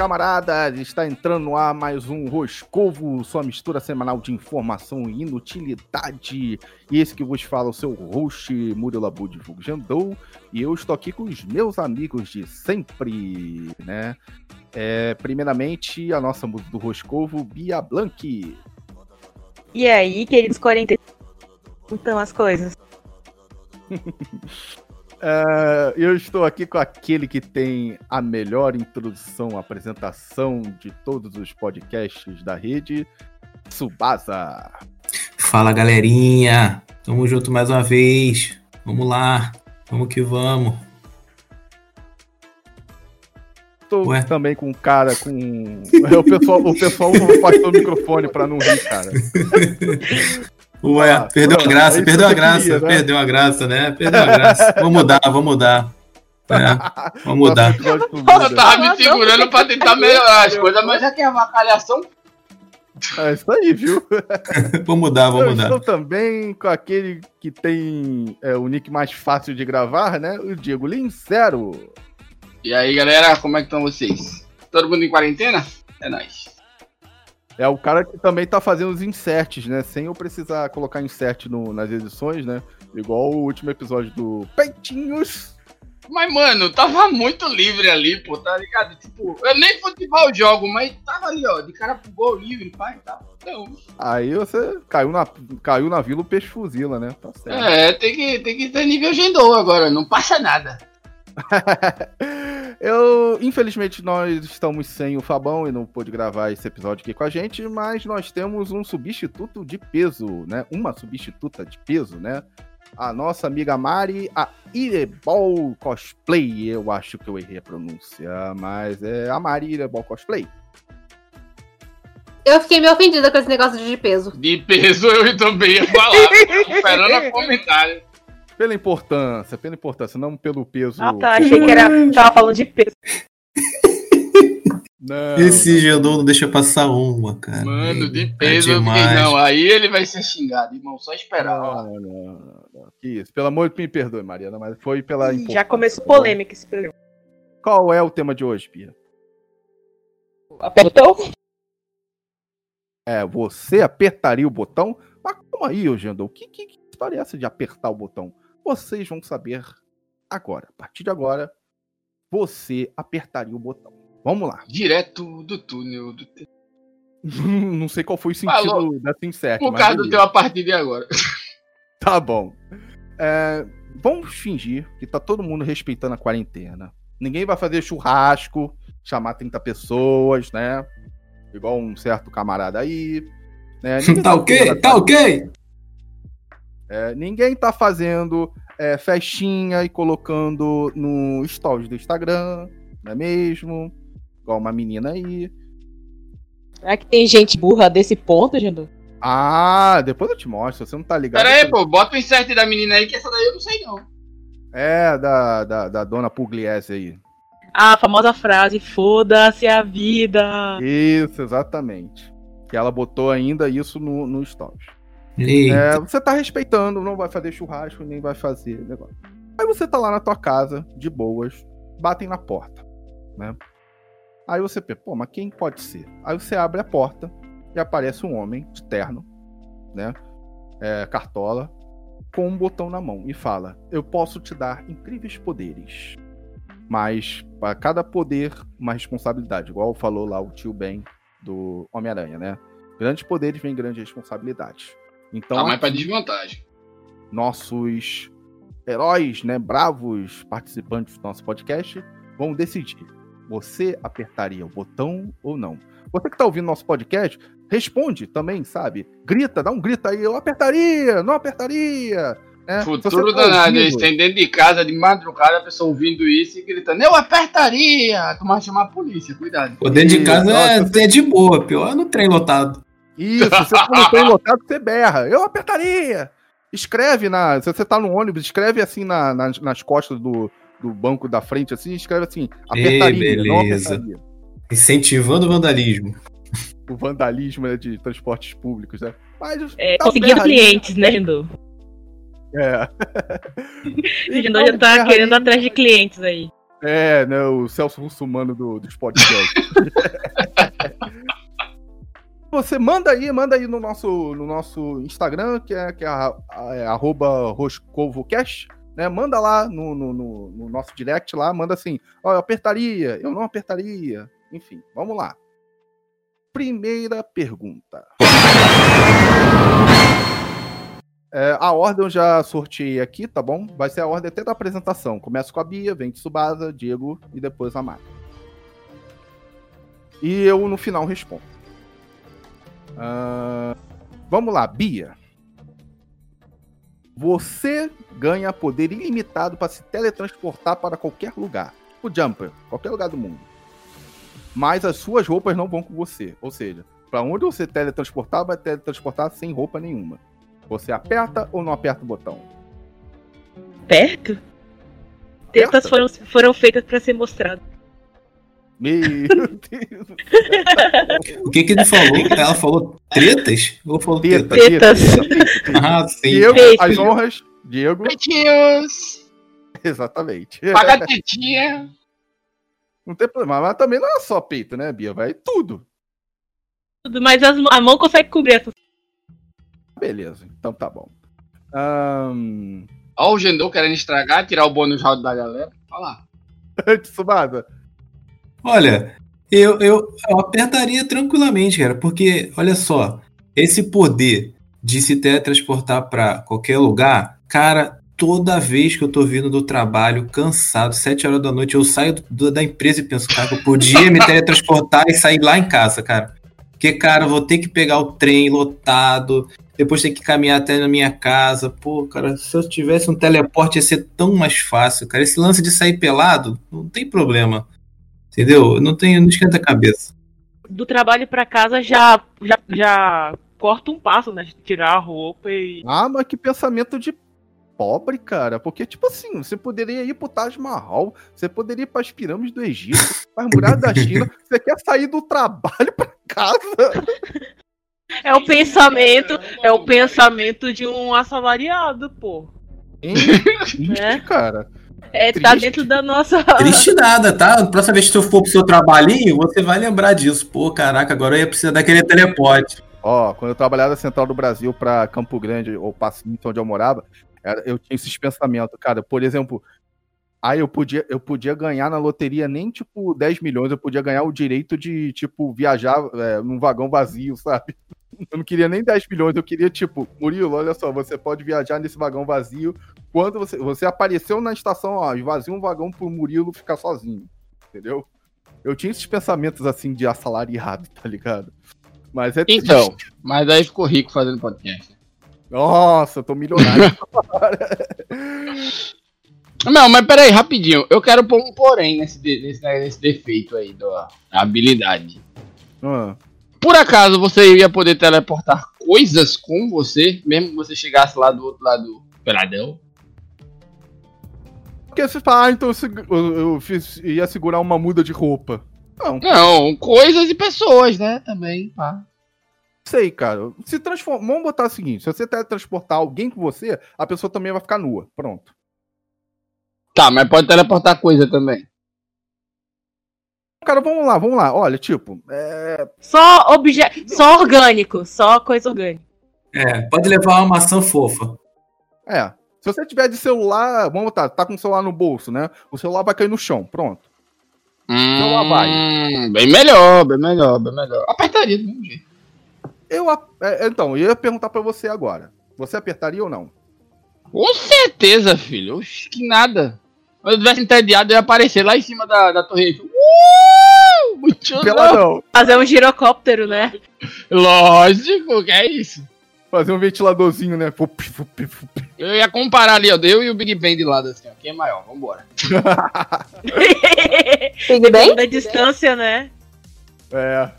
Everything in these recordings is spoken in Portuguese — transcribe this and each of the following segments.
camaradas! Está entrando no ar mais um Roscovo, sua mistura semanal de informação e inutilidade. E esse que vos fala, o seu host Murilo Abud Jandou. E eu estou aqui com os meus amigos de sempre, né? É, primeiramente, a nossa música do Roscovo, Bia Blanc. E aí, queridos 40 então as coisas. Uh, eu estou aqui com aquele que tem a melhor introdução, apresentação de todos os podcasts da rede, Subasa. Fala galerinha, tamo junto mais uma vez. Vamos lá, vamos que vamos. Estou Ué? também com um cara com. o pessoal, o pessoal afastou o microfone para não rir, cara. Ué, ah, perdeu a graça, perdeu a graça, queria, né? perdeu a graça, né? Perdeu a graça. vamos mudar, vamos mudar. É, vamos mudar. Eu tava me segurando pra tentar melhorar as coisas, mas já que é uma calhação. É isso aí, viu? vamos mudar, vamos Eu mudar. Estou também com aquele que tem é, o nick mais fácil de gravar, né? O Diego Lincero. E aí, galera, como é que estão vocês? Todo mundo em quarentena? É nóis. É o cara que também tá fazendo os inserts, né? Sem eu precisar colocar insert no, nas edições, né? Igual o último episódio do Peitinhos. Mas, mano, tava muito livre ali, pô, tá ligado? Tipo, eu nem futebol jogo, mas tava ali, ó, de cara pro gol livre, pai, tá. Então. Aí você caiu na, caiu na vila, o peixe fuzila, né? Tá certo. É, tem que, tem que ter nível Gendou agora, não passa nada. Eu, infelizmente, nós estamos sem o Fabão e não pôde gravar esse episódio aqui com a gente, mas nós temos um substituto de peso, né? Uma substituta de peso, né? A nossa amiga Mari, a Irebol Cosplay. Eu acho que eu errei a pronúncia, mas é a Mari Irebol Cosplay. Eu fiquei meio ofendida com esse negócio de peso. De peso eu também ia falar. esperando a comentário. Pela importância, pela importância, não pelo peso. Ah, tá. Achei que era. Tava falando de peso. Não, Esse Jandô não deixa passar uma, cara. Mano, de peso, é eu fiquei, não. Aí ele vai ser xingado, irmão. Só esperar. Não, não, não, não. Que isso. Pelo amor de Deus, me perdoe, Mariana, mas foi pela. Já começou polêmica esse programa. Qual é o tema de hoje, Pia? Apertou? É, você apertaria o botão? Mas como aí, Jandô? Que, que, que história é essa de apertar o botão? Vocês vão saber agora. A partir de agora, você apertaria o botão. Vamos lá. Direto do túnel do Não sei qual foi o sentido Falou. dessa insert. Por causa do teu a partir de agora. tá bom. É, vamos fingir que tá todo mundo respeitando a quarentena. Ninguém vai fazer churrasco, chamar 30 pessoas, né? Igual um certo camarada aí. Né? tá ok? Tá ok? É, ninguém tá fazendo é, festinha e colocando no stories do Instagram, não é mesmo? Igual uma menina aí. Será que tem gente burra desse ponto, Jandu? Ah, depois eu te mostro, você não tá ligado. Pera aí, pô, bota o insert da menina aí, que essa daí eu não sei não. É, da, da, da dona Pugliese aí. Ah, a famosa frase, foda-se a vida. Isso, exatamente. Que ela botou ainda isso no, no stories. É, você tá respeitando, não vai fazer churrasco, nem vai fazer negócio. Aí você tá lá na tua casa, de boas, batem na porta, né? Aí você pensa, pô, mas quem pode ser? Aí você abre a porta e aparece um homem de terno, né? É, cartola, com um botão na mão e fala: Eu posso te dar incríveis poderes, mas para cada poder, uma responsabilidade. Igual falou lá o tio Ben do Homem-Aranha, né? Grandes poderes vêm grandes responsabilidades. Então, tá mais para desvantagem. Nossos heróis, né, bravos participantes do nosso podcast vão decidir. Você apertaria o botão ou não? Você que está ouvindo nosso podcast, responde também, sabe? Grita, dá um grito aí, eu apertaria, não apertaria. Né? Futuro tá danado, eles têm dentro de casa, de madrugada, a pessoa ouvindo isso e gritando, eu apertaria! Tu vai chamar a polícia, cuidado. Pô, dentro de casa é, é de boa, pior é no trem lotado. Isso, você não tem lotado, você berra. Eu apertaria. Escreve na. Se você tá no ônibus, escreve assim na, nas, nas costas do, do banco da frente, assim, escreve assim, apertaria, Ei, beleza. Apertaria. Incentivando o vandalismo. O vandalismo né, de transportes públicos, né? Mas, é, tá conseguindo clientes, né, Rindô? É. Rindô já tá querendo atrás de clientes aí. É, né? O Celso Russumano do, dos podcasts. Você manda aí, manda aí no nosso, no nosso Instagram, que é, que é, é arroba roscovocast, né? Manda lá no, no, no, no, nosso direct lá, manda assim, ó, eu apertaria, eu não apertaria, enfim, vamos lá. Primeira pergunta. É, a ordem eu já sorteei aqui, tá bom? Vai ser a ordem até da apresentação. Começa com a Bia, vem de Subasa, Diego e depois a Mari. E eu no final respondo. Uh, vamos lá, Bia. Você ganha poder ilimitado para se teletransportar para qualquer lugar. O Jumper, qualquer lugar do mundo. Mas as suas roupas não vão com você. Ou seja, para onde você teletransportar, vai teletransportar sem roupa nenhuma. Você aperta ou não aperta o botão? Aperto? Tetas foram, foram feitas para ser mostrado. Meu Deus. o que que ele falou? Ela falou tretas? Ou falou tetas? Tetas. Ah, sim. Diego, as honras. Diego. Peitinhos. Exatamente. Paga tetinha. Não tem problema, mas também não é só peito, né, Bia? Vai tudo. Tudo, mas as, a mão consegue cobrir essa Beleza, então tá bom. Um... Ó, o Gendou querendo estragar, tirar o bônus round da galera. Olha lá. Tsubasa. Olha, eu, eu, eu apertaria tranquilamente, cara, porque, olha só, esse poder de se teletransportar para qualquer lugar, cara, toda vez que eu tô vindo do trabalho, cansado, sete horas da noite, eu saio do, da empresa e penso, cara, eu podia me teletransportar e sair lá em casa, cara. Porque, cara, eu vou ter que pegar o trem lotado, depois ter que caminhar até na minha casa. Pô, cara, se eu tivesse um teleporte ia ser tão mais fácil, cara. Esse lance de sair pelado, não tem problema. Entendeu? Não tem, não esquenta a cabeça. Do trabalho para casa já, já, já corta um passo, né? Tirar a roupa e. Ah, mas que pensamento de pobre, cara. Porque, tipo assim, você poderia ir pro Taj Mahal, você poderia ir pras pirâmides do Egito, pras muralhas da China. Você quer sair do trabalho pra casa? É o pensamento, é o pensamento de um assalariado, pô. Hein? É, cara. É, tá dentro da nossa. Triste nada, tá? Próxima vez que você for pro seu trabalhinho, você vai lembrar disso. Pô, caraca, agora eu ia precisar daquele teleporte. Ó, quando eu trabalhava na Central do Brasil pra Campo Grande ou Passinho, onde eu morava, eu tinha esses pensamentos, cara. Por exemplo, aí eu podia, eu podia ganhar na loteria nem tipo 10 milhões, eu podia ganhar o direito de, tipo, viajar é, num vagão vazio, sabe? Eu não queria nem 10 milhões, eu queria, tipo, Murilo, olha só, você pode viajar nesse vagão vazio. Quando você, você apareceu na estação, ó, esvazia um vagão pro Murilo ficar sozinho. Entendeu? Eu tinha esses pensamentos assim de assalariado, tá ligado? Mas é Então, mas aí ficou rico fazendo podcast. Nossa, eu tô milionário. Não, mas peraí, rapidinho. Eu quero pôr um porém nesse, nesse, nesse defeito aí da habilidade. Ah. Por acaso você ia poder teleportar coisas com você, mesmo que você chegasse lá do outro lado do peladão? Porque você fala, ah, então eu, eu fiz, ia segurar uma muda de roupa. Não. Não, coisas e pessoas, né? Também, pá sei, cara. Se transforma. Vamos botar o seguinte: se você teletransportar alguém com você, a pessoa também vai ficar nua. Pronto. Tá, mas pode teleportar coisa também. Cara, vamos lá, vamos lá. Olha, tipo. É... Só objeto. Só orgânico. Só coisa orgânica. É, pode levar uma maçã fofa. É. Se você tiver de celular, vamos botar, tá com o celular no bolso, né? O celular vai cair no chão, pronto. Hum, o celular vai. Bem melhor, bem melhor, bem melhor. Apertaria do mesmo jeito. Eu, é, então, eu ia perguntar para você agora. Você apertaria ou não? Com certeza, filho. Oxi, que nada. Se eu tivesse entediado, eu ia aparecer lá em cima da, da torre. Uh! Muito não. Fazer um girocóptero, né? Lógico, que é isso. Fazer um ventiladorzinho, né? Eu ia comparar ali, ó. Eu e o Big Ben de lado, assim, ó. Quem é maior? Vambora. Big Ben? Da distância, né? É.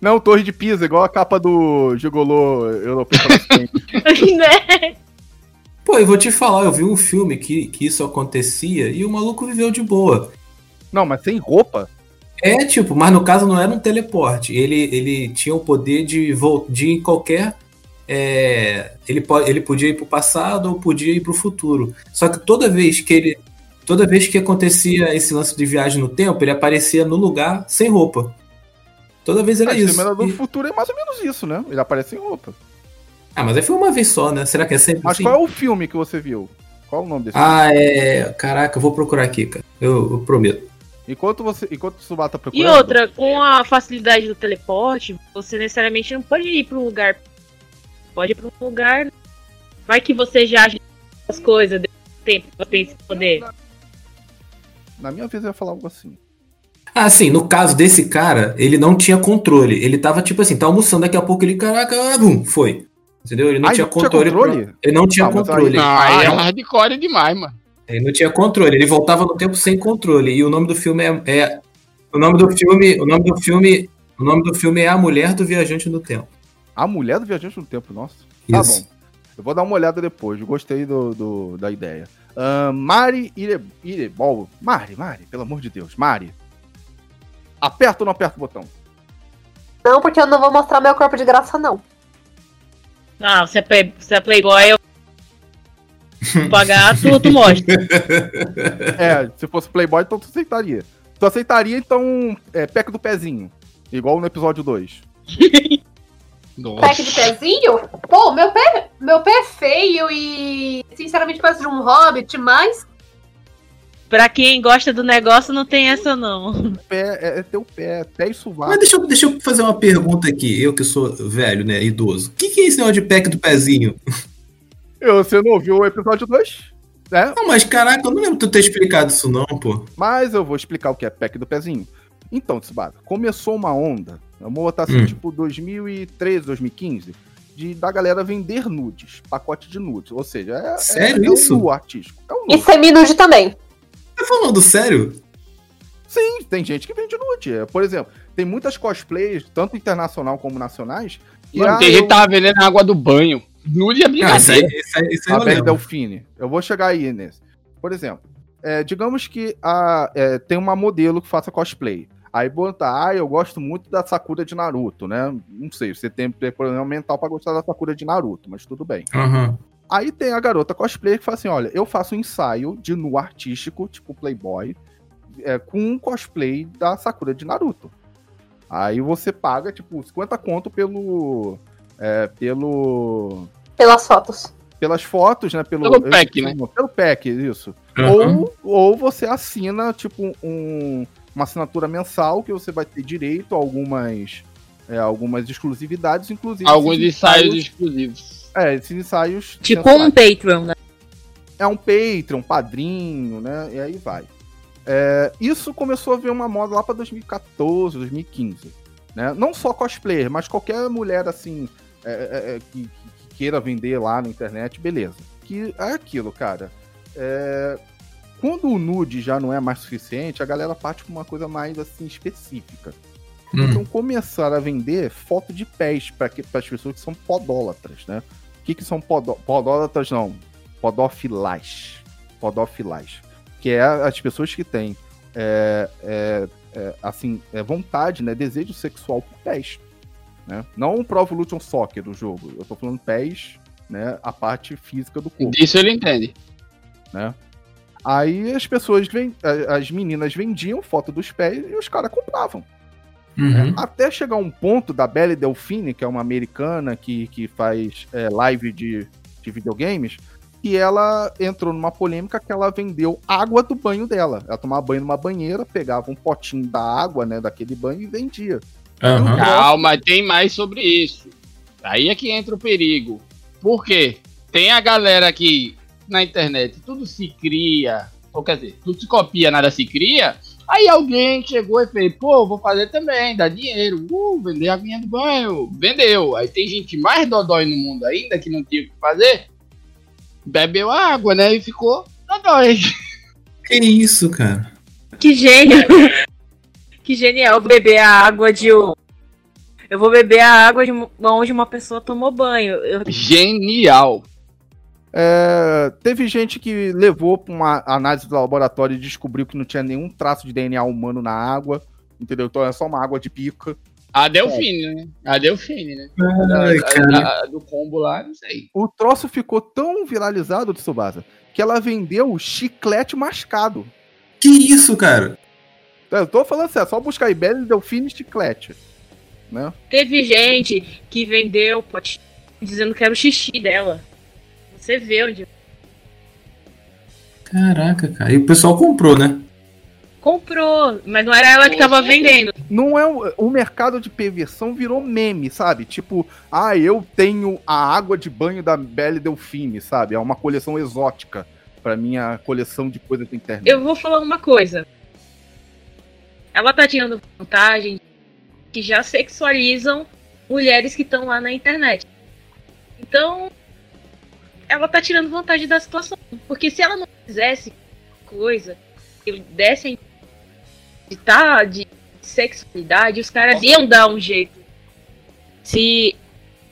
Não, Torre de Pisa, igual a capa do Gigolô europeu né? Pô, eu vou te falar, eu vi um filme que, que isso acontecia e o maluco viveu de boa. Não, mas sem roupa? É, tipo, mas no caso não era um teleporte. Ele, ele tinha o poder de, de ir em qualquer. É, ele, ele podia ir pro passado ou podia ir pro futuro. Só que toda vez que ele toda vez que acontecia esse lance de viagem no tempo, ele aparecia no lugar sem roupa. Toda vez era ah, isso. O Exterminador do Futuro é mais ou menos isso, né? Ele aparece sem roupa. Ah, mas aí foi uma vez só, né? Será que é sempre Mas assim? qual é o filme que você viu? Qual é o nome desse Ah, filme? é. Caraca, eu vou procurar aqui, cara. Eu, eu prometo. Enquanto você, enquanto o Suba tá procurando. E outra, com a facilidade do teleporte, você necessariamente não pode ir para um lugar. Pode ir para um lugar. Vai que você já as coisas desse tempo você tem esse poder. Na minha vez eu ia falar algo assim. Ah, sim, no caso desse cara, ele não tinha controle. Ele tava tipo assim, tá almoçando, daqui a pouco ele, caraca, bum, foi. Entendeu? Ele não, tinha, não controle tinha controle. Pra... Ele não tinha ah, controle. Não, aí é hardcore demais, mano. Ele não tinha controle, ele voltava no tempo sem controle. E o nome do filme é, é, o nome do filme, o nome do filme, o nome do filme é A Mulher do Viajante no Tempo. A Mulher do Viajante no Tempo, nossa. Tá Isso. bom. Eu vou dar uma olhada depois. Gostei do, do da ideia. Uh, Mari Ire, Irebol. Mari, Mari, pelo amor de Deus. Mari. Aperta ou não aperta o botão? Não, porque eu não vou mostrar meu corpo de graça, não. Não, se é, play, se é Playboy, eu pagar, tu, tu mostra. É, se fosse Playboy, então tu aceitaria. Tu aceitaria, então, é, pack do pezinho. Igual no episódio 2. Pack de pezinho? Pô, meu pé, meu pé é feio e, sinceramente, parece de um hobbit, mas Pra quem gosta do negócio, não tem essa, não. Pé, é, é teu pé, pé e sovaco. Mas deixa eu, deixa eu fazer uma pergunta aqui, eu que sou velho, né, idoso. O que, que é esse negócio de pack do pezinho? Eu, você não ouviu o episódio 2? Né? Não, mas caraca, eu não lembro de tu ter explicado isso não, pô. Mas eu vou explicar o que é pack do pezinho. Então, Tsubasa, começou uma onda, vamos botar assim, hum. tipo 2013, 2015, de, da galera vender nudes, pacote de nudes. Ou seja, é, Sério é, é isso? um nu artístico. É um nu. E semi-nude também. Tá falando sério? Sim, tem gente que vende nude. Por exemplo, tem muitas cosplays, tanto internacional como nacionais. Que Mano, tem gente eu... tava vendendo água do banho. Nude é brincadeira. Ah, isso aí, isso aí, isso aí a Belle Delfine. Eu vou chegar aí nesse. Por exemplo, é, digamos que a, é, tem uma modelo que faça cosplay. Aí bota, ah, eu gosto muito da Sakura de Naruto, né? Não sei, você tem problema mental para gostar da Sakura de Naruto, mas tudo bem. Uhum. Aí tem a garota cosplay que fala assim: olha, eu faço um ensaio de nu artístico, tipo Playboy, é, com um cosplay da Sakura de Naruto. Aí você paga, tipo, 50 conto pelo. É, pelo. Pelas fotos. Pelas fotos, né? Pelo, pelo pack, né? Pelo pack, isso. Uhum. Ou, ou você assina, tipo, um, uma assinatura mensal que você vai ter direito a algumas, é, algumas exclusividades, inclusive. Alguns ensaios exclusivos é, esses ensaios. Tipo um Patreon, né? É um Patreon, um padrinho, né? E aí vai. É, isso começou a ver uma moda lá para 2014, 2015. Né? Não só cosplayer, mas qualquer mulher assim é, é, é, que, que, queira vender lá na internet, beleza. Que é aquilo, cara. É, quando o nude já não é mais suficiente, a galera parte com uma coisa mais assim específica. Hum. Então começaram a vender foto de pés para as pessoas que são podólatras, né? que, que são podó podólatras? Não, podófilas. Podófilas. Que é as pessoas que têm é, é, é, assim, é vontade, né, desejo sexual por pés. Né? Não o Pro Evolution Soccer do jogo. Eu tô falando pés, né, a parte física do corpo. Isso ele entende. Né? Aí as pessoas, as meninas vendiam foto dos pés e os caras compravam. Uhum. É, até chegar um ponto da Belle Delfine, que é uma americana que, que faz é, live de, de videogames, que ela entrou numa polêmica que ela vendeu água do banho dela. Ela tomava banho numa banheira, pegava um potinho da água, né, daquele banho e vendia. Uhum. Calma, tem mais sobre isso. Aí é que entra o perigo. Por quê? Tem a galera que na internet tudo se cria, ou quer dizer, tudo se copia, nada se cria. Aí alguém chegou e fez, pô, vou fazer também, dá dinheiro, uh, vender a aguinha do banho, vendeu. Aí tem gente mais dodói no mundo ainda que não tinha o que fazer, bebeu água, né, e ficou dodói. Que isso, cara? Que gênio! que genial beber a água de um. Eu vou beber a água de onde uma pessoa tomou banho. Eu... Genial! É, teve gente que levou para uma análise do laboratório e descobriu que não tinha nenhum traço de DNA humano na água, entendeu? Então é só uma água de pica. A Delfine, né? A Delfine, né? Ai, a, a, a, do combo lá, não sei. O troço ficou tão viralizado, Tsubasa, que ela vendeu chiclete mascado. Que isso, cara? Eu tô falando assim, é só buscar aí Belle Delfine chiclete. Né? Teve gente que vendeu potinho dizendo que era o xixi dela. Você vê onde. Caraca, cara. E o pessoal comprou, né? Comprou, mas não era ela que tava vendendo. Não é o, o mercado de perversão virou meme, sabe? Tipo, ah, eu tenho a água de banho da Belle Delfine, sabe? É uma coleção exótica para minha coleção de coisas da internet. Eu vou falar uma coisa. Ela tá tirando vantagem que já sexualizam mulheres que estão lá na internet. Então, ela tá tirando vantagem da situação. Porque se ela não fizesse coisa, ele desse de, tá, de sexualidade, os caras iam dar um jeito. Se.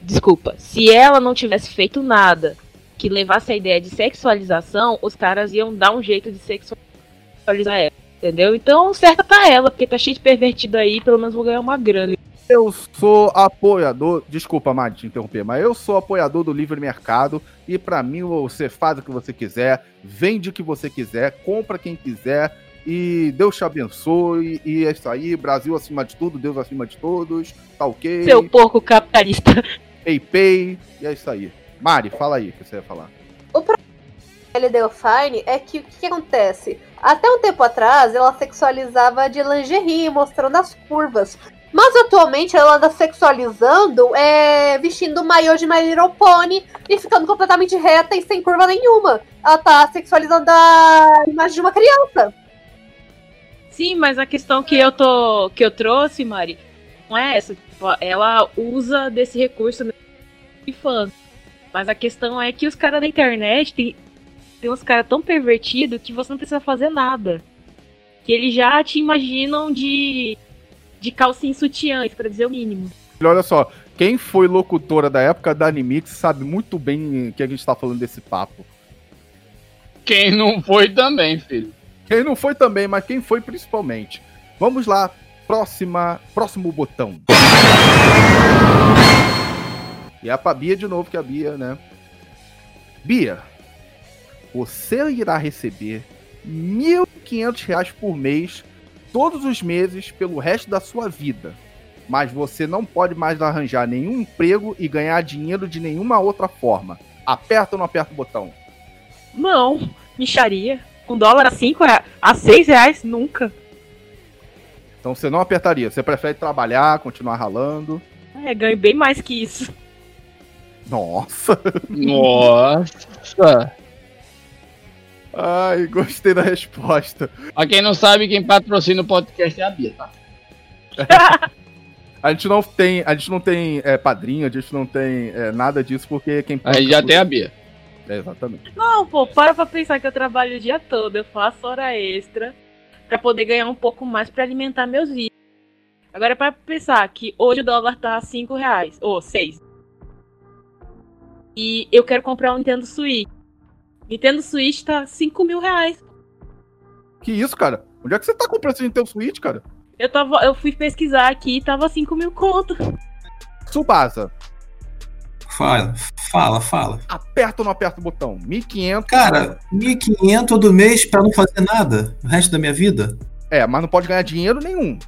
Desculpa, se ela não tivesse feito nada que levasse a ideia de sexualização, os caras iam dar um jeito de sexualizar ela. Entendeu? Então, certa tá ela, porque tá cheio de pervertido aí, pelo menos vou ganhar uma grana. Eu sou apoiador, desculpa, Madi, te interromper, mas eu sou apoiador do livre mercado e para mim você faz o que você quiser, vende o que você quiser, compra quem quiser e Deus te abençoe e é isso aí, Brasil acima de tudo, Deus acima de todos, tá ok? Seu porco capitalista. Pay pay, e é isso aí. Mari, fala aí o que você ia falar. Problema Delphine é que o que, que acontece? Até um tempo atrás, ela sexualizava de lingerie, mostrando as curvas. Mas atualmente ela anda sexualizando, é, vestindo maiô de My Little Pony e ficando completamente reta e sem curva nenhuma. Ela tá sexualizando a imagem de uma criança. Sim, mas a questão que eu tô que eu trouxe, Mari, não é essa. Tipo, ela usa desse recurso de fã. Mas a questão é que os caras da internet tem, tem uns caras tão pervertidos que você não precisa fazer nada. Que eles já te imaginam de de calcinha sutiãs, para dizer o mínimo. Olha só, quem foi locutora da época da Animix sabe muito bem que a gente tá falando desse papo. Quem não foi também, filho. Quem não foi também, mas quem foi principalmente. Vamos lá, próxima, próximo botão. E é pra Bia de novo, que é a Bia, né? Bia, você irá receber R$ 1.500 por mês todos os meses pelo resto da sua vida. Mas você não pode mais arranjar nenhum emprego e ganhar dinheiro de nenhuma outra forma. Aperta ou não aperta o botão? Não, micharia. Com dólar a 5 a 6 reais, nunca. Então você não apertaria. Você prefere trabalhar, continuar ralando. É, ganho bem mais que isso. Nossa! Nossa! Ai, gostei da resposta. Pra quem não sabe, quem patrocina o podcast é a Bia, tá? a gente não tem, a gente não tem é, padrinho, a gente não tem é, nada disso, porque quem. A gente já tem a Bia. É, exatamente. Não, pô, para pra pensar que eu trabalho o dia todo, eu faço hora extra para poder ganhar um pouco mais para alimentar meus vídeos. Agora para pensar que hoje o dólar tá 5 reais, ou 6. E eu quero comprar um Nintendo Switch. Nintendo Switch tá 5 mil reais. Que isso, cara? Onde é que você tá comprando esse Nintendo Switch, cara? Eu, tava, eu fui pesquisar aqui e tava 5 mil conto. Subasa. Fala, fala, fala. Aperta ou não aperta o botão? 1.500. Cara, 1.500 todo mês pra não fazer nada o resto da minha vida? É, mas não pode ganhar dinheiro nenhum.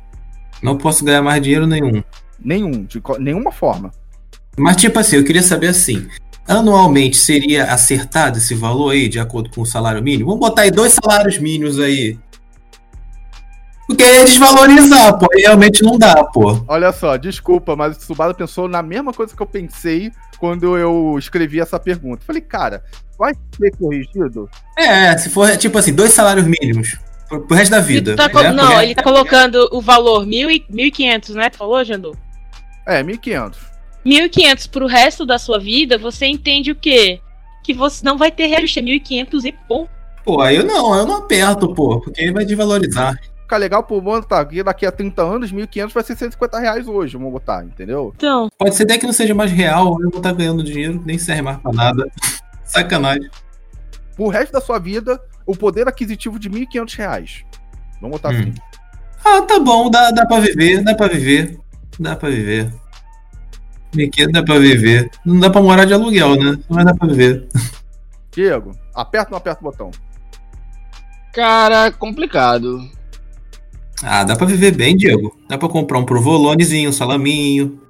Não posso ganhar mais dinheiro nenhum. Nenhum, de nenhuma forma. Mas, tipo assim, eu queria saber assim: anualmente seria acertado esse valor aí, de acordo com o salário mínimo? Vamos botar aí dois salários mínimos aí. Porque é desvalorizar, pô. Realmente não dá, pô. Olha só, desculpa, mas o Tsubasa pensou na mesma coisa que eu pensei quando eu escrevi essa pergunta. Falei, cara, vai ser corrigido? É, se for, tipo assim, dois salários mínimos. Pro, pro resto da vida. Tá né? Não, ele tá colocando o valor 1.500, né? Tu falou, Jandu? É, 1.500. 1.500 pro resto da sua vida, você entende o quê? Que você não vai ter reajuste, é 1.500 e ponto. Pô, aí eu não, eu não aperto, pô, porque aí vai desvalorizar. Fica legal pro mano, tá? Daqui a 30 anos, 1.500 vai ser 150 reais hoje, vamos botar, entendeu? Então. Pode ser até que não seja mais real, eu vou estar ganhando dinheiro, nem serve mais pra nada. Sacanagem. Pro resto da sua vida, o poder aquisitivo de 1.500 reais. Vamos botar hum. assim. Ah, tá bom, dá, dá pra viver, dá pra viver. Dá pra viver. 1.500 dá pra viver. Não dá pra morar de aluguel, né? Mas dá pra viver. Diego, aperta ou não aperta o botão? Cara, complicado. Ah, dá pra viver bem, Diego. Dá pra comprar um provolonezinho, um salaminho.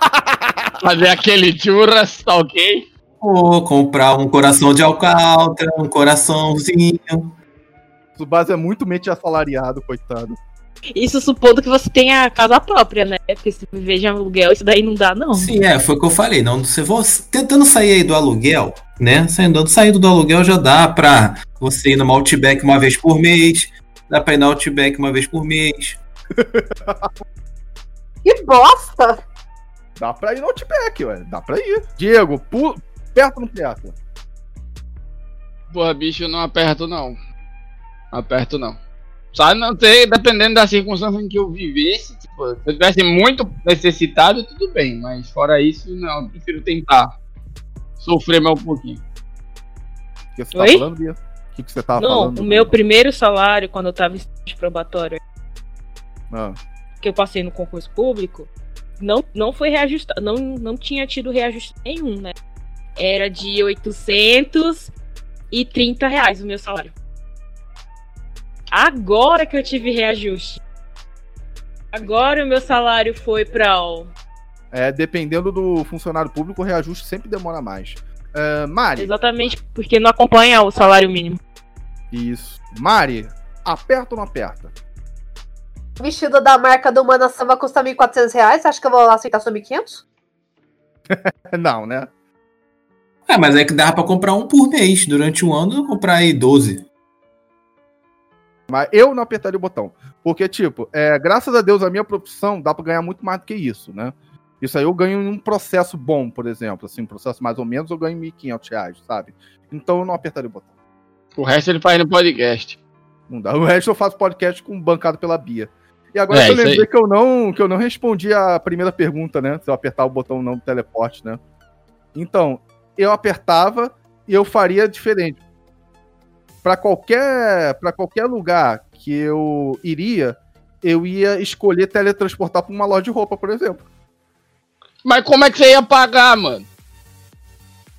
Fazer aquele churras, tá ok? Ou comprar um coração de alcatra, um coraçãozinho. O base é muito mente assalariado, coitado. Isso supondo que você tenha casa própria, né? Porque se viver de aluguel, isso daí não dá, não. Sim, é, foi o que eu falei. Não, você você, tentando sair aí do aluguel, né? Saindo, saindo do aluguel já dá pra você ir no Outback uma vez por mês. Dá pra ir no Outback uma vez por mês. que bosta! Dá pra ir no Outback, ué. Dá pra ir. Diego, pu... perto ou não perto? Porra, bicho, eu não aperto, não. Aperto, não. Só não ter, dependendo da circunstância em que eu vivesse, tipo, se eu tivesse muito necessitado, tudo bem, mas fora isso, não, eu prefiro tentar sofrer mais um pouquinho. O que você tá Oi? falando, Bia? O que, que você tava não, falando? Não, o meu primeiro salário, quando eu tava em probatório, ah. que eu passei no concurso público, não, não foi reajustado, não, não tinha tido reajuste nenhum, né? Era de 830 reais o meu salário. Agora que eu tive reajuste. Agora o meu salário foi para o. É, dependendo do funcionário público, o reajuste sempre demora mais. Uh, Mari. Exatamente, porque não acompanha o salário mínimo. Isso. Mari, aperta ou não aperta? Vestido da marca do Mana Samba custa 1.400 reais. Acho que eu vou aceitar só 1.500? não, né? É, mas é que dá pra comprar um por mês. Durante um ano, eu comprar aí 12. Mas eu não apertaria o botão. Porque, tipo, é, graças a Deus, a minha profissão dá pra ganhar muito mais do que isso, né? Isso aí eu ganho em um processo bom, por exemplo. Assim, um processo mais ou menos, eu ganho 1.500 reais, sabe? Então eu não apertaria o botão. O resto ele faz no podcast. Não dá. O resto eu faço podcast com bancado pela Bia. E agora é, eu lembrei que eu, não, que eu não respondi a primeira pergunta, né? Se eu apertar o botão não do teleporte, né? Então, eu apertava e eu faria diferente para qualquer para qualquer lugar que eu iria, eu ia escolher teletransportar para uma loja de roupa, por exemplo. Mas como é que você ia pagar, mano?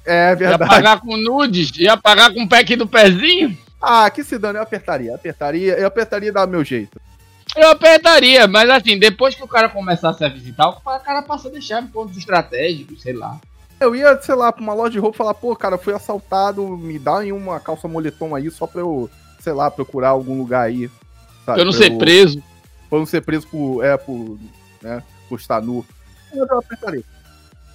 É verdade. Ia pagar com nudes? Ia pagar com o pack do pezinho? Ah, que se dane, eu apertaria, apertaria, eu apertaria dar meu jeito. Eu apertaria, mas assim, depois que o cara começasse a visitar, o cara passa a deixar pontos estratégicos, sei lá. Eu ia, sei lá, pra uma loja de roupa e falar, pô, cara, fui assaltado, me dá uma calça moletom aí só pra eu, sei lá, procurar algum lugar aí. Sabe, pra eu não ser eu, preso. Pra eu não ser preso por, é, por, né, por estar nu. Eu não apertaria.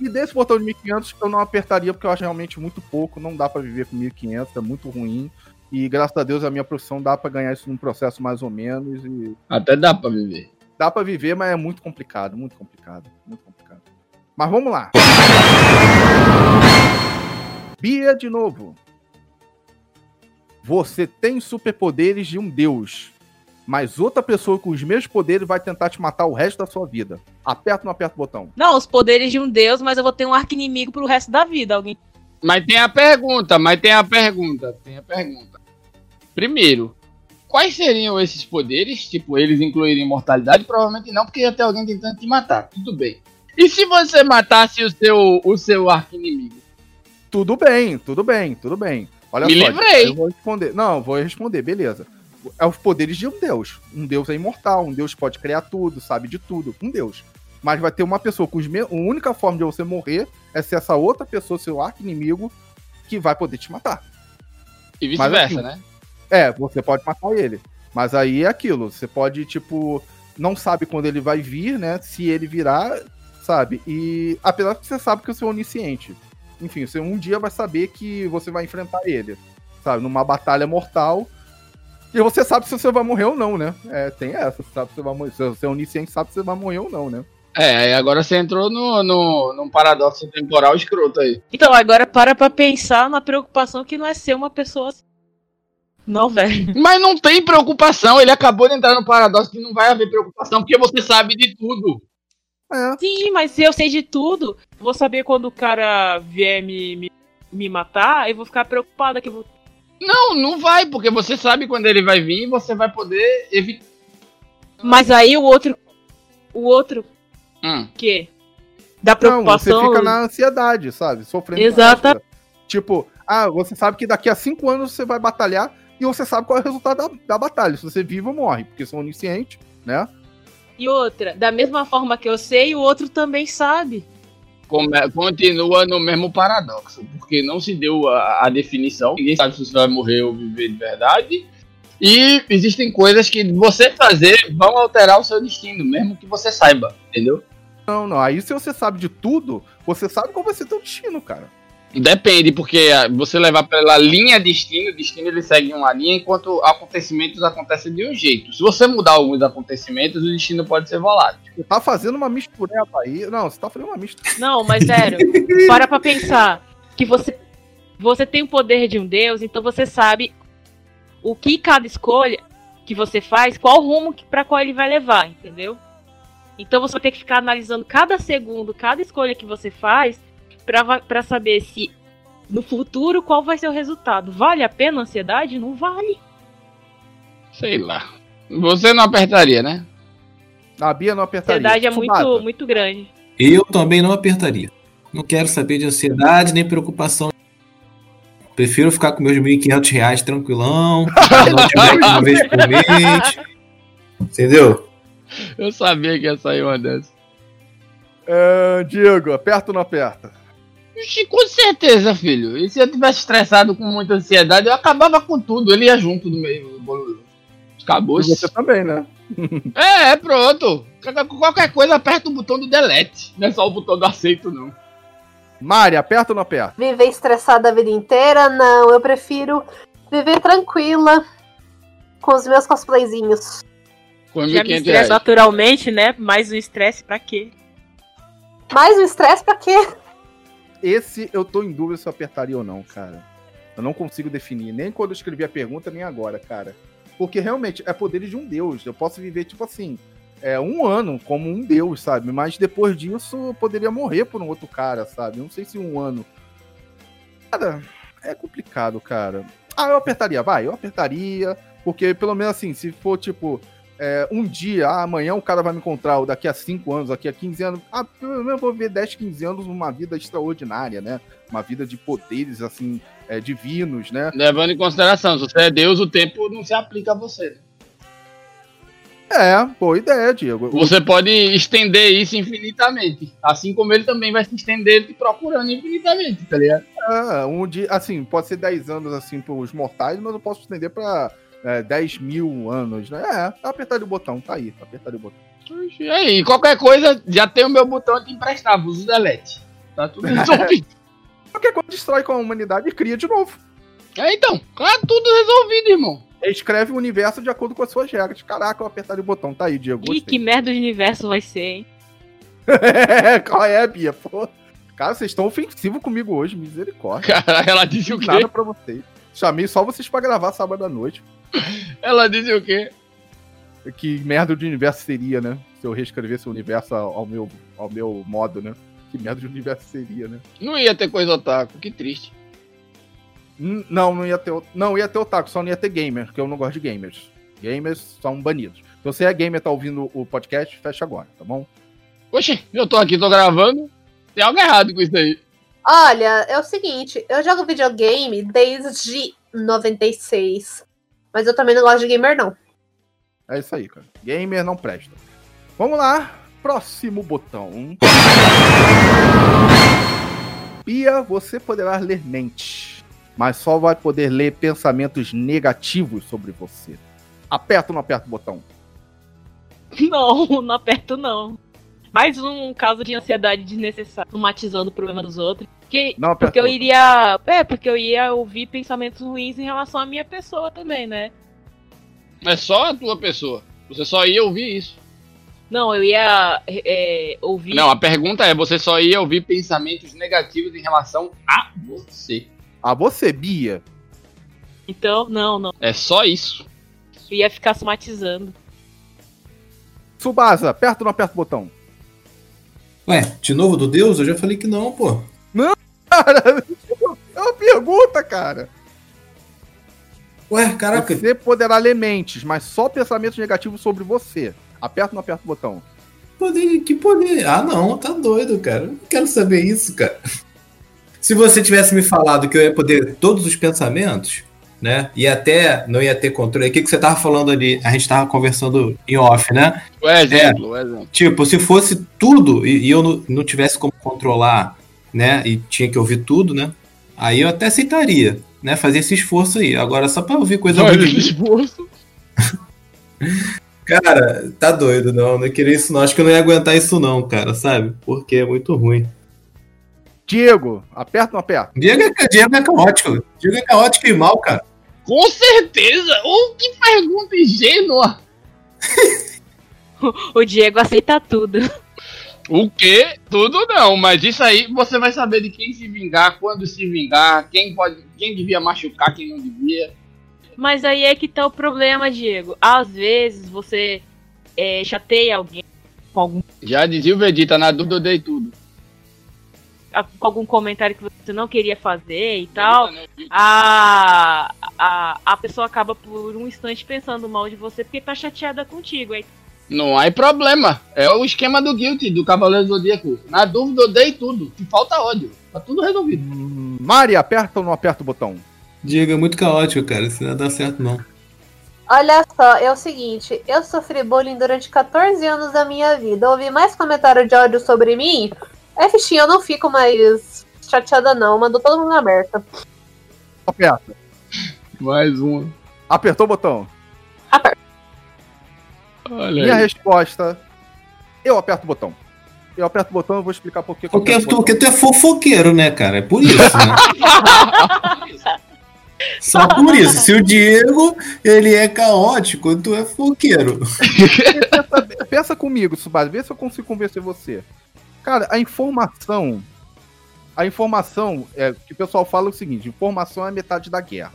E desse botão de 1500 eu não apertaria porque eu acho realmente muito pouco, não dá para viver com 1500, é muito ruim. E graças a Deus a minha profissão dá para ganhar isso num processo mais ou menos. E... Até dá para viver. Dá para viver, mas é muito complicado, muito complicado, muito complicado. Mas vamos lá. Bia de novo. Você tem superpoderes de um deus, mas outra pessoa com os mesmos poderes vai tentar te matar o resto da sua vida. Aperta ou não aperta o botão? Não, os poderes de um deus, mas eu vou ter um arco inimigo pro resto da vida. Alguém. Mas tem a pergunta, mas tem a pergunta, tem a pergunta. Primeiro, quais seriam esses poderes? Tipo, eles incluírem imortalidade? Provavelmente não, porque ia ter alguém tentando te matar. Tudo bem. E se você matasse o seu, o seu arco-inimigo? Tudo bem, tudo bem, tudo bem. Olha Me só, livrei. Eu vou responder. Não, vou responder, beleza. É os poderes de um deus. Um deus é imortal, um deus pode criar tudo, sabe de tudo. Um deus. Mas vai ter uma pessoa cuja me... a única forma de você morrer é ser essa outra pessoa, seu arco-inimigo, que vai poder te matar. E vice-versa, assim, né? É, você pode matar ele. Mas aí é aquilo. Você pode, tipo, não sabe quando ele vai vir, né? Se ele virar, sabe? E apesar que você sabe que você é onisciente. Enfim, você um dia vai saber que você vai enfrentar ele, sabe? Numa batalha mortal. E você sabe se você vai morrer ou não, né? É, tem essa. Você sabe se você vai morrer. Se você é onisciente, sabe se você vai morrer ou não, né? É, agora você entrou no, no, num paradoxo temporal escroto aí. Então, agora para pra pensar na preocupação que não é ser uma pessoa assim. Não, velho. Mas não tem preocupação. Ele acabou de entrar no paradoxo que não vai haver preocupação porque você sabe de tudo. É. Sim, mas se eu sei de tudo, vou saber quando o cara vier me, me, me matar, eu vou ficar preocupada que eu vou. Não, não vai, porque você sabe quando ele vai vir e você vai poder evitar. Mas aí o outro. O outro Hum. Que? Da preocupação. Não, você fica na ansiedade, sabe? Sofrendo. Exato. Tipo, ah, você sabe que daqui a cinco anos você vai batalhar e você sabe qual é o resultado da, da batalha. Se você vive ou morre, porque são oniscientes, né? E outra, da mesma forma que eu sei, o outro também sabe. Continua no mesmo paradoxo, porque não se deu a, a definição, ninguém sabe se você vai morrer ou viver de verdade. E existem coisas que você fazer vão alterar o seu destino, mesmo que você saiba, entendeu? Não, não. Aí se você sabe de tudo, você sabe qual vai ser teu destino, cara. Depende, porque ah, você levar pela linha destino, o destino ele segue uma linha, enquanto acontecimentos acontecem de um jeito. Se você mudar alguns acontecimentos, o destino pode ser volátil. Você tá fazendo uma mistureba aí. Não, você tá fazendo uma mistura. Não, mas sério, para pra pensar que você, você tem o poder de um deus, então você sabe o que cada escolha que você faz, qual rumo para qual ele vai levar, entendeu? Então você vai ter que ficar analisando cada segundo, cada escolha que você faz para saber se no futuro qual vai ser o resultado. Vale a pena a ansiedade? Não vale. Sei lá. Você não apertaria, né? A Bia não apertaria. A ansiedade é muito, muito grande. Eu também não apertaria. Não quero saber de ansiedade nem preocupação. Prefiro ficar com meus 1.500 reais tranquilão, uma vez por mês. Entendeu? Eu sabia que ia sair uma dessas. Uh, Diego, aperta ou não aperta? Com certeza, filho. E se eu tivesse estressado com muita ansiedade, eu acabava com tudo. Ele ia junto no meio. Acabou. E você também, né? é, é, pronto. Qualquer coisa, aperta o botão do delete. Não é só o botão do aceito, não. Mari, aperta ou não aperta? Viver estressada a vida inteira? Não. Eu prefiro viver tranquila com os meus cosplayzinhos. Com Já me estresse naturalmente, né? Mais o estresse pra quê? Mais o estresse pra quê? Esse eu tô em dúvida se eu apertaria ou não, cara. Eu não consigo definir, nem quando eu escrevi a pergunta, nem agora, cara. Porque realmente é poder de um deus. Eu posso viver, tipo assim, é, um ano como um deus, sabe? Mas depois disso eu poderia morrer por um outro cara, sabe? Não sei se um ano. Cara, é complicado, cara. Ah, eu apertaria, vai, eu apertaria. Porque pelo menos assim, se for tipo, é, um dia, ah, amanhã o cara vai me encontrar, ou daqui a 5 anos, daqui a 15 anos, ah, pelo menos eu vou ver 10, 15 anos numa vida extraordinária, né? Uma vida de poderes, assim, é, divinos, né? Levando em consideração, se você é Deus, o tempo não se aplica a você. É, boa ideia, Diego. Você pode estender isso infinitamente. Assim como ele também vai se estender te procurando infinitamente, tá ligado? É, um dia, assim, pode ser 10 anos, assim, pros mortais, mas eu posso estender pra é, 10 mil anos, né? É, tá apertar o botão, tá aí, tá apertar o botão. E aí, qualquer coisa, já tem o meu botão de emprestar, uso delete. Tá tudo resolvido. qualquer coisa destrói com a humanidade e cria de novo. É, então, tá tudo resolvido, irmão. Escreve o universo de acordo com as suas regras. Caraca, eu apertar o botão, tá aí, Diego. Ih, que merda de universo vai ser, hein? Qual é, Bia? Pô. Cara, vocês estão ofensivos comigo hoje, misericórdia. Cara, ela disse o quê? Nada pra vocês. Chamei só vocês pra gravar sábado à noite. Ela disse o quê? Que merda de universo seria, né? Se eu reescrevesse o universo ao meu, ao meu modo, né? Que merda de universo seria, né? Não ia ter coisa otaku, que triste. Não, não ia ter. Não, ia ter otaku, só não ia ter gamer, porque eu não gosto de gamers. Gamers são banidos. Se você é gamer e tá ouvindo o podcast, fecha agora, tá bom? Oxe, eu tô aqui, tô gravando. Tem algo errado com isso aí. Olha, é o seguinte, eu jogo videogame desde 96. Mas eu também não gosto de gamer, não. É isso aí, cara. Gamer não presta. Vamos lá. Próximo botão. Pia, você poderá ler mente, mas só vai poder ler pensamentos negativos sobre você. Aperta ou não aperta o botão? Não, não aperto não. Mais um caso de ansiedade desnecessária, traumatizando o problema dos outros. Que, não, porque eu iria. É, porque eu ia ouvir pensamentos ruins em relação à minha pessoa também, né? É só a tua pessoa. Você só ia ouvir isso. Não, eu ia é, ouvir. Não, a pergunta é: você só ia ouvir pensamentos negativos em relação a você. A você, Bia? Então, não, não. É só isso. Eu ia ficar somatizando. Subasa, aperta ou não aperta o botão? Ué, de novo do Deus? Eu já falei que não, pô. Não, cara, é uma pergunta, cara. Ué, caraca. Você poderá ler mentes, mas só pensamentos negativos sobre você. Aperta ou não aperta o botão? Poder, que poder? Ah, não, tá doido, cara. Não quero saber isso, cara. Se você tivesse me falado que eu ia poder todos os pensamentos, né? E até não ia ter controle. O que, que você tava falando ali? A gente tava conversando em off, né? O exemplo, é, o exemplo. Tipo, se fosse tudo e, e eu não, não, tivesse como controlar, né? E tinha que ouvir tudo, né? Aí eu até aceitaria, né? Fazer esse esforço aí. Agora, só pra ouvir coisa esse esforço. cara, tá doido, não. Não queria isso, não. Acho que eu não ia aguentar isso, não, cara, sabe? Porque é muito ruim. Diego, aperta ou não aperta? Diego é, Diego é caótico. Diego é caótico e mal, cara. Com certeza! Oh, que pergunta ingênua! o Diego aceita tudo. O quê? Tudo não, mas isso aí você vai saber de quem se vingar, quando se vingar, quem pode, quem devia machucar, quem não devia. Mas aí é que tá o problema, Diego. Às vezes você é, chateia alguém com algum. Já dizia o Vegeta, na dúvida eu dei tudo algum comentário que você não queria fazer e tal, a, a, a pessoa acaba por um instante pensando mal de você porque tá chateada contigo. Aí... Não há problema. É o esquema do Guilty, do Cavaleiro Zodíaco. Na dúvida, eu dei tudo. Que falta ódio. Tá tudo resolvido. Hum, Mari, aperta ou não aperta o botão? Diga, é muito caótico, cara. Isso não dá certo, não. Olha só, é o seguinte, eu sofri bullying durante 14 anos da minha vida. Ouvi mais comentário de ódio sobre mim é, fichinha, eu não fico mais chateada, não. Mandou todo mundo na aberta. Aperta. Mais uma. Apertou o botão? Aperta. Olha Minha aí. resposta: eu aperto o botão. Eu aperto o botão e vou explicar por que. Porque, tu, porque tu é fofoqueiro, né, cara? É por isso, né? Só por isso. Se o Diego ele é caótico, tu é fofoqueiro. pensa, pensa comigo, Subado. Vê se eu consigo convencer você. Cara, a informação. A informação, é, que o pessoal fala é o seguinte: informação é metade da guerra.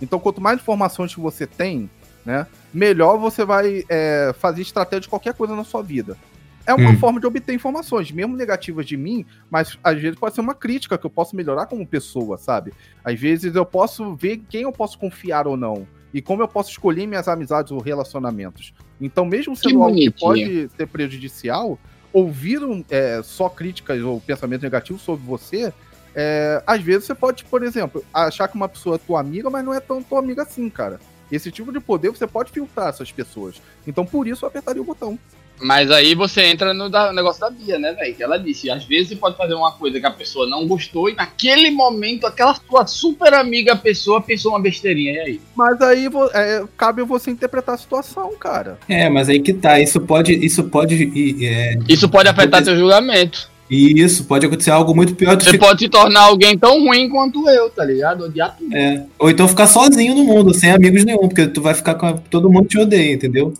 Então, quanto mais informações que você tem, né, melhor você vai é, fazer estratégia de qualquer coisa na sua vida. É uma hum. forma de obter informações, mesmo negativas de mim, mas às vezes pode ser uma crítica que eu posso melhorar como pessoa, sabe? Às vezes eu posso ver quem eu posso confiar ou não. E como eu posso escolher minhas amizades ou relacionamentos. Então, mesmo sendo que algo que pode ser prejudicial, ouviram é, só críticas ou pensamentos negativos sobre você, é, às vezes você pode, por exemplo, achar que uma pessoa é tua amiga, mas não é tão tua amiga assim, cara. Esse tipo de poder você pode filtrar essas pessoas. Então, por isso, eu apertaria o botão. Mas aí você entra no da, negócio da Bia, né, velho? Que ela disse, às vezes você pode fazer uma coisa que a pessoa não gostou e naquele momento aquela sua super amiga pessoa pensou uma besteirinha, e aí? Mas aí é, cabe você interpretar a situação, cara. É, mas aí que tá, isso pode. Isso pode. É, isso pode afetar seu julgamento. Isso, pode acontecer algo muito pior. Você fica... pode se tornar alguém tão ruim quanto eu, tá ligado? Odiar tudo. É. Ou então ficar sozinho no mundo, sem amigos nenhum, porque tu vai ficar com. Todo mundo te odeia, entendeu?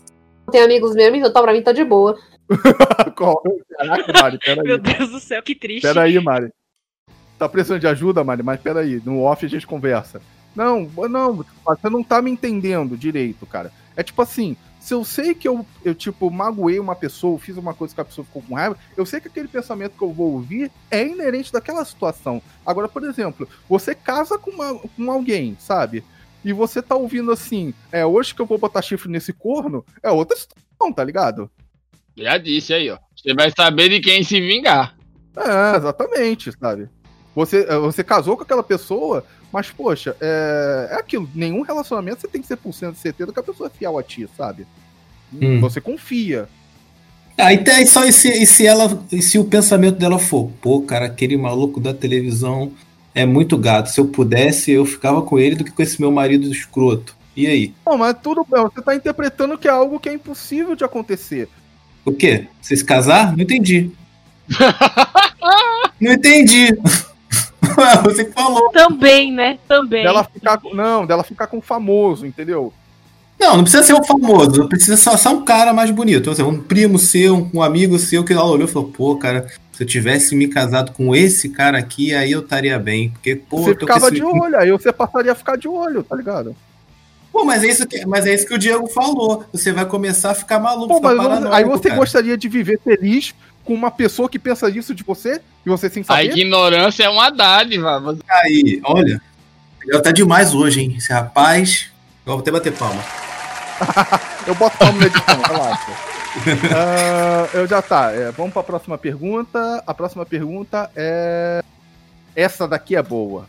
Tem amigos mesmo, então pra mim tá de boa. Caraca, Mari, peraí. Meu Deus do céu, que triste. Peraí, Mari. Tá precisando de ajuda, Mari? Mas peraí, no off a gente conversa. Não, não, você não tá me entendendo direito, cara. É tipo assim, se eu sei que eu, eu tipo, magoei uma pessoa, fiz uma coisa que a pessoa ficou com raiva, eu sei que aquele pensamento que eu vou ouvir é inerente daquela situação. Agora, por exemplo, você casa com, uma, com alguém, sabe? E você tá ouvindo assim, é hoje que eu vou botar chifre nesse corno, é outra situação, tá ligado? Já disse aí, ó. Você vai saber de quem se vingar. É, exatamente, sabe? Você, é, você casou com aquela pessoa, mas, poxa, é, é aquilo. Nenhum relacionamento você tem que ser por cento de certeza que a pessoa é fiel a ti, sabe? Hum. Você confia. Aí ah, tem só e se, e se ela. E se o pensamento dela for, pô, cara, aquele maluco da televisão é muito gato. Se eu pudesse, eu ficava com ele do que com esse meu marido escroto. E aí? Bom, mas tudo bem, você tá interpretando que é algo que é impossível de acontecer. O quê? Você se casar? Não entendi. não entendi. você que falou. Também, né? Também. Dela ficar, não, dela ficar com famoso, entendeu? Não, não precisa ser um famoso, precisa só ser um cara mais bonito. Ou seja, um primo seu, um amigo seu que ela olhou e falou, pô, cara, se eu tivesse me casado com esse cara aqui, aí eu estaria bem. Porque, pô, você ficava esse... de olho, aí você passaria a ficar de olho, tá ligado? Pô, mas é isso que, mas é isso que o Diego falou. Você vai começar a ficar maluco. Pô, ficar aí você cara. gostaria de viver feliz com uma pessoa que pensa isso de você e você sem saber? A ignorância é uma dádiva. Aí, olha. Ele tá demais hoje, hein? Esse rapaz. Eu vou até bater palma. eu boto palma na edição, relaxa. Uh, eu já tá. É, vamos para a próxima pergunta. A próxima pergunta é. Essa daqui é boa.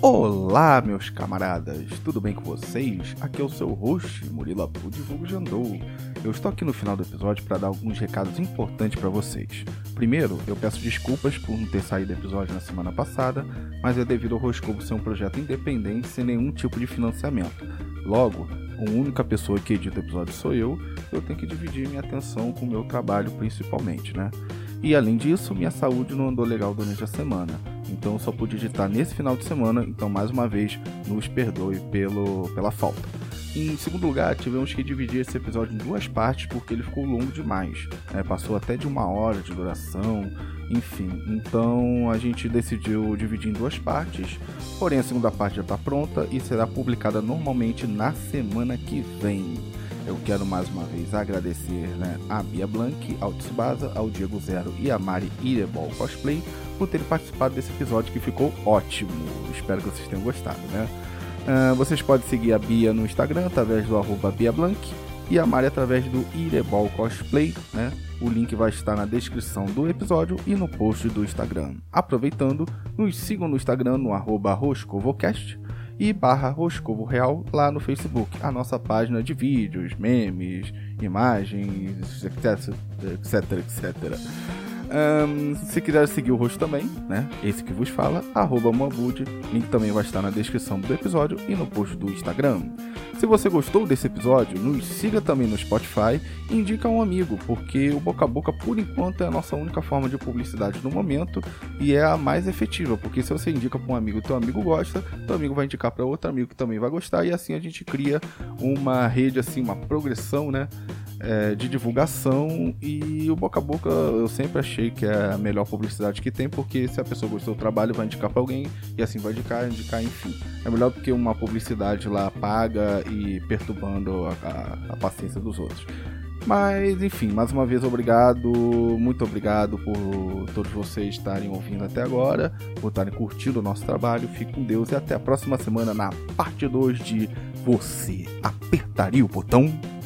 Olá, meus camaradas, tudo bem com vocês? Aqui é o seu host, Murilo Apu de Vulgo Jandou. Eu estou aqui no final do episódio para dar alguns recados importantes para vocês. Primeiro, eu peço desculpas por não ter saído do episódio na semana passada, mas é devido ao Roscovo ser um projeto independente sem nenhum tipo de financiamento. Logo, a única pessoa que edita episódio sou eu, eu tenho que dividir minha atenção com o meu trabalho principalmente, né? E além disso, minha saúde não andou legal durante a semana. Então só pude editar nesse final de semana, então mais uma vez nos perdoe pelo, pela falta. Em segundo lugar, tivemos que dividir esse episódio em duas partes porque ele ficou longo demais. Né? Passou até de uma hora de duração, enfim. Então a gente decidiu dividir em duas partes. Porém, a segunda parte já está pronta e será publicada normalmente na semana que vem. Eu quero mais uma vez agradecer né, a Bia Blank, ao Tsubasa, ao Diego Zero e a Mari Irebol Cosplay por terem participado desse episódio que ficou ótimo. Espero que vocês tenham gostado, né? Uh, vocês podem seguir a Bia no Instagram através do arroba Bia Blank e a Mari através do Irebol Cosplay, né? O link vai estar na descrição do episódio e no post do Instagram. Aproveitando, nos sigam no Instagram no arroba Roscovocast e barra Roscovo Real lá no Facebook, a nossa página de vídeos, memes, imagens, etc, etc, etc. Um, se quiser seguir o rosto também, né? Esse que vos fala, arroba Mambud. Link também vai estar na descrição do episódio e no post do Instagram. Se você gostou desse episódio, nos siga também no Spotify e indica um amigo, porque o boca a boca, por enquanto, é a nossa única forma de publicidade no momento e é a mais efetiva, porque se você indica para um amigo teu amigo gosta, teu amigo vai indicar para outro amigo que também vai gostar e assim a gente cria uma rede, assim, uma progressão, né? É, de divulgação e o boca a boca eu sempre achei que é a melhor publicidade que tem, porque se a pessoa gostou do trabalho, vai indicar para alguém e assim vai indicar, indicar, enfim. É melhor do que uma publicidade lá paga e perturbando a, a, a paciência dos outros. Mas, enfim, mais uma vez, obrigado, muito obrigado por todos vocês estarem ouvindo até agora, por estarem curtindo o nosso trabalho. Fique com Deus e até a próxima semana na parte 2 de Você Apertaria o Botão?